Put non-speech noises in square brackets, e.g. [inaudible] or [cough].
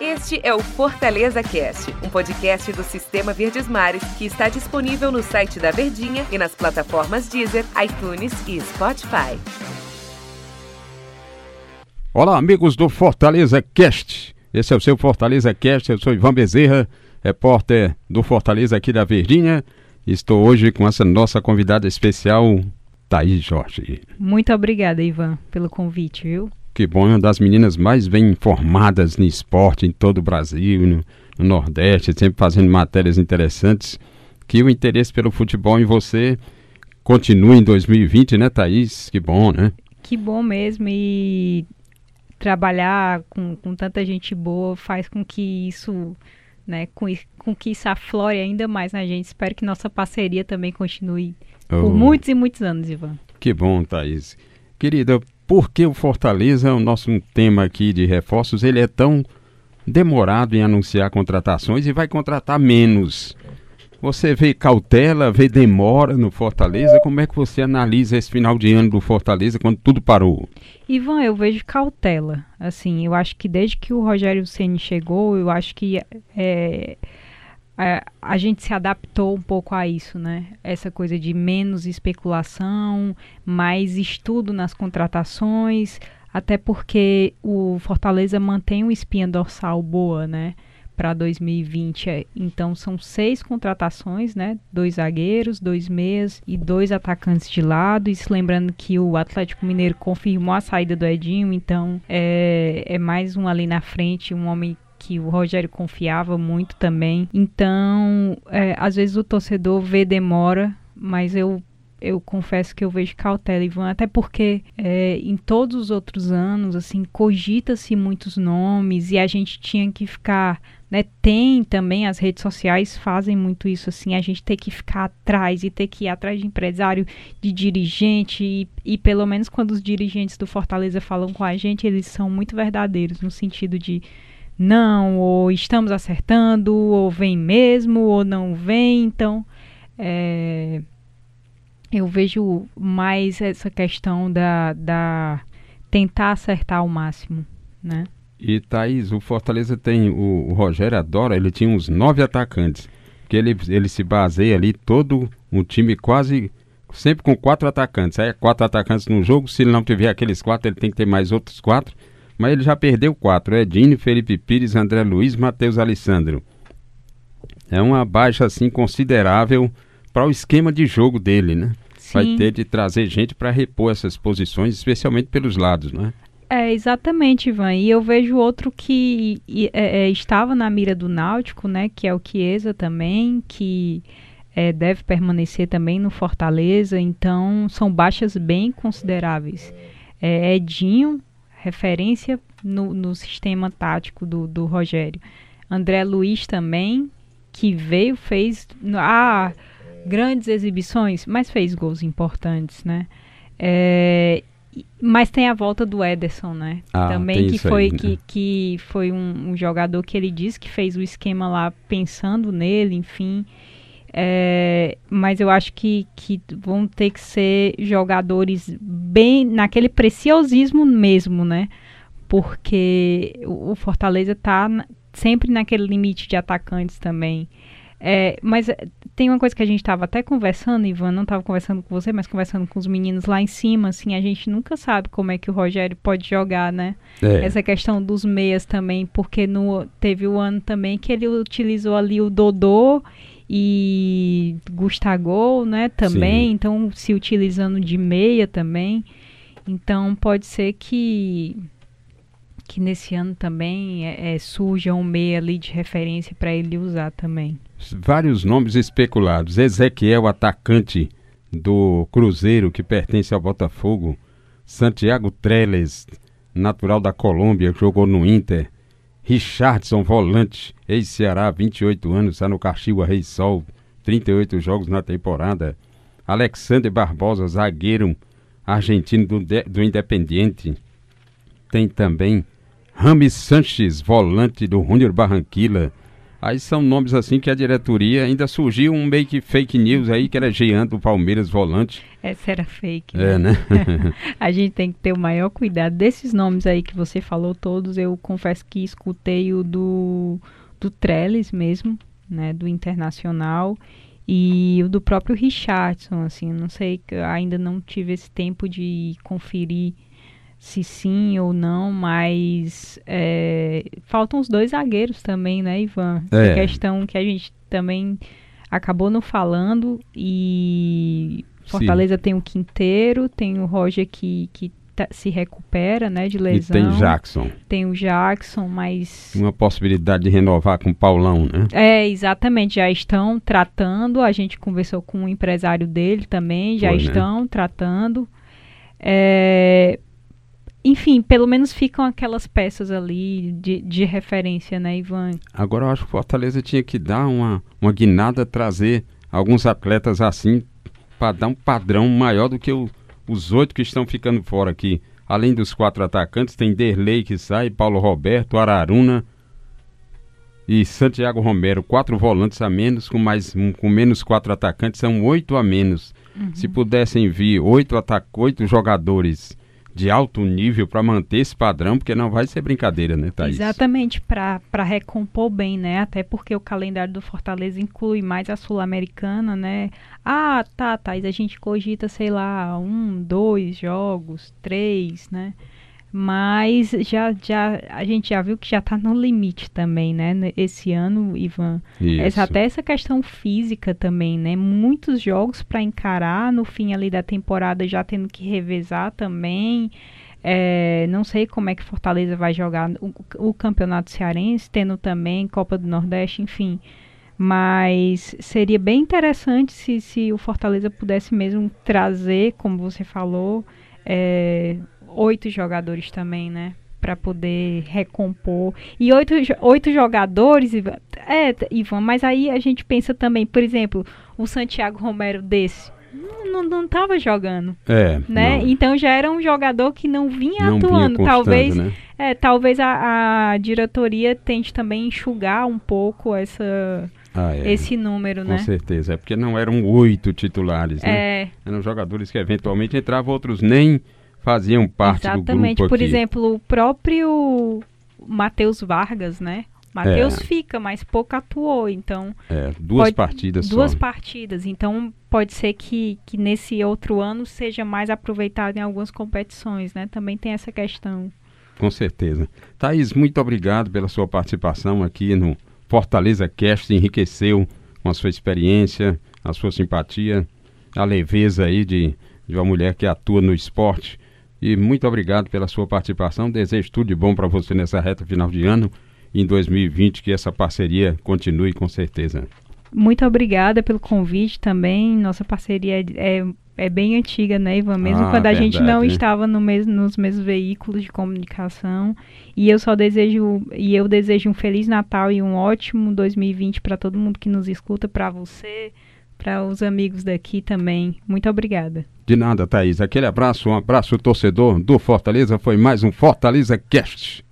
Este é o Fortaleza Cast, um podcast do Sistema Verdes Mares que está disponível no site da Verdinha e nas plataformas Deezer, iTunes e Spotify. Olá, amigos do Fortaleza Cast. Esse é o seu Fortaleza Cast. Eu sou Ivan Bezerra, repórter do Fortaleza aqui da Verdinha. Estou hoje com essa nossa convidada especial, Thaís Jorge. Muito obrigada, Ivan, pelo convite, viu? Que bom, é uma das meninas mais bem informadas no esporte em todo o Brasil, no, no Nordeste, sempre fazendo matérias interessantes. Que o interesse pelo futebol em você continue em 2020, né, Thaís? Que bom, né? Que bom mesmo. E trabalhar com, com tanta gente boa faz com que isso, né, com, com que isso aflore ainda mais na gente. Espero que nossa parceria também continue oh. por muitos e muitos anos, Ivan. Que bom, Thaís. Querida, por que o Fortaleza, o nosso tema aqui de reforços, ele é tão demorado em anunciar contratações e vai contratar menos? Você vê cautela, vê demora no Fortaleza? Como é que você analisa esse final de ano do Fortaleza quando tudo parou? Ivan, eu vejo cautela. Assim, eu acho que desde que o Rogério Ceni chegou, eu acho que é, é, a gente se adaptou um pouco a isso, né? Essa coisa de menos especulação, mais estudo nas contratações, até porque o Fortaleza mantém uma espinha dorsal boa, né? para 2020. É, então são seis contratações, né? Dois zagueiros, dois meias e dois atacantes de lado. Isso lembrando que o Atlético Mineiro confirmou a saída do Edinho, então é, é mais um ali na frente, um homem que o Rogério confiava muito também. Então, é, às vezes o torcedor vê demora, mas eu eu confesso que eu vejo cautela, Ivan, até porque é, em todos os outros anos, assim, cogita-se muitos nomes e a gente tinha que ficar né, tem também as redes sociais fazem muito isso assim, a gente tem que ficar atrás e ter que ir atrás de empresário, de dirigente e, e pelo menos quando os dirigentes do Fortaleza falam com a gente, eles são muito verdadeiros no sentido de não, ou estamos acertando, ou vem mesmo, ou não vem, então é, eu vejo mais essa questão da, da tentar acertar ao máximo, né? E Thaís, o Fortaleza tem, o, o Rogério adora, ele tinha uns nove atacantes, que ele, ele se baseia ali todo um time quase sempre com quatro atacantes. Aí é quatro atacantes no jogo, se ele não tiver aqueles quatro, ele tem que ter mais outros quatro. Mas ele já perdeu quatro: Edinho, Felipe Pires, André Luiz, Matheus Alessandro. É uma baixa assim considerável para o esquema de jogo dele, né? Sim. Vai ter de trazer gente para repor essas posições, especialmente pelos lados, né? É, exatamente, Ivan. E eu vejo outro que é, é, estava na mira do Náutico, né? Que é o Chiesa também, que é, deve permanecer também no Fortaleza. Então, são baixas bem consideráveis. É, Edinho, referência no, no sistema tático do, do Rogério. André Luiz também, que veio, fez ah, grandes exibições, mas fez gols importantes, né? É, mas tem a volta do Ederson, né? Ah, Também que foi, aí, né? que, que foi um, um, jogador que ele disse que fez o esquema lá pensando nele, enfim. É, mas eu acho que, que vão ter que ser jogadores bem naquele preciosismo mesmo, né? Porque o, Fortaleza tá sempre naquele limite de atacantes também. É, mas é, tem uma coisa que a gente estava até conversando, Ivan, não estava conversando com você, mas conversando com os meninos lá em cima, assim, a gente nunca sabe como é que o Rogério pode jogar, né? É. Essa questão dos meias também, porque no, teve o ano também que ele utilizou ali o Dodô e Gustavo, né, também, Sim. então se utilizando de meia também. Então pode ser que que nesse ano também é, é, surja um meia ali de referência para ele usar também vários nomes especulados. Ezequiel, atacante do Cruzeiro, que pertence ao Botafogo. Santiago Treles, natural da Colômbia, jogou no Inter. Richardson, volante, ex-Ceará, 28 anos, está no Caxiwa Rei Sol, 38 jogos na temporada. Alexander Barbosa, zagueiro argentino do, do Independiente. Tem também Rames Sanches, volante do Júnior Barranquilla. Aí são nomes assim que a diretoria ainda surgiu um meio que fake news aí que era Jean do Palmeiras volante. Essa era fake. Né? É, né? [laughs] a gente tem que ter o maior cuidado. Desses nomes aí que você falou todos, eu confesso que escutei o do, do Trellis mesmo, né? Do Internacional. E o do próprio Richardson, assim, não sei, ainda não tive esse tempo de conferir se sim ou não, mas é, faltam os dois zagueiros também, né, Ivan? É. Questão que a gente também acabou não falando e Fortaleza sim. tem o Quinteiro, tem o Roger que, que tá, se recupera, né, de lesão. E tem Jackson. Tem o Jackson, mas... Uma possibilidade de renovar com o Paulão, né? É, exatamente, já estão tratando, a gente conversou com o empresário dele também, já Foi, né? estão né? tratando. É, enfim, pelo menos ficam aquelas peças ali de, de referência, né, Ivan? Agora eu acho que o Fortaleza tinha que dar uma, uma guinada, trazer alguns atletas assim, para dar um padrão maior do que o, os oito que estão ficando fora aqui. Além dos quatro atacantes, tem Derlei que sai, Paulo Roberto, Araruna e Santiago Romero. Quatro volantes a menos, com, mais, com menos quatro atacantes, são oito a menos. Uhum. Se pudessem vir oito, oito jogadores de alto nível para manter esse padrão, porque não vai ser brincadeira, né, Thaís? Exatamente, para recompor bem, né? Até porque o calendário do Fortaleza inclui mais a Sul-Americana, né? Ah, tá, Thaís, a gente cogita, sei lá, um, dois jogos, três, né? Mas já, já a gente já viu que já está no limite também, né? Esse ano, Ivan. Essa, até essa questão física também, né? Muitos jogos para encarar no fim ali da temporada já tendo que revezar também. É, não sei como é que Fortaleza vai jogar o, o campeonato cearense, tendo também Copa do Nordeste, enfim. Mas seria bem interessante se, se o Fortaleza pudesse mesmo trazer, como você falou, é, oito jogadores também, né? Para poder recompor. E oito, oito jogadores, é, Ivan, mas aí a gente pensa também, por exemplo, o Santiago Romero desse. Não, não, não tava jogando. É. Né? Então já era um jogador que não vinha não atuando. Vinha talvez, né? é, talvez a, a diretoria tente também enxugar um pouco essa. Ah, é. esse número, Com né? Com certeza, é porque não eram oito titulares, né? É. Eram jogadores que eventualmente entravam, outros nem faziam parte Exatamente. do grupo Por exemplo, o próprio Matheus Vargas, né? Matheus é. fica, mas pouco atuou, então... É, duas pode, partidas Duas só. partidas, então pode ser que, que nesse outro ano seja mais aproveitado em algumas competições, né? Também tem essa questão. Com certeza. Thaís, muito obrigado pela sua participação aqui no Fortaleza Cast, enriqueceu com a sua experiência, a sua simpatia, a leveza aí de, de uma mulher que atua no esporte e muito obrigado pela sua participação. Desejo tudo de bom para você nessa reta final de ano em 2020 que essa parceria continue com certeza. Muito obrigada pelo convite também. Nossa parceria é, é, bem antiga, né, Ivan? Mesmo ah, quando a verdade, gente não estava no mesmo, nos mesmos veículos de comunicação. E eu só desejo e eu desejo um feliz Natal e um ótimo 2020 para todo mundo que nos escuta, para você, para os amigos daqui também. Muito obrigada. De nada, Thaís. Aquele abraço, um abraço torcedor do Fortaleza. Foi mais um Fortaleza Cast.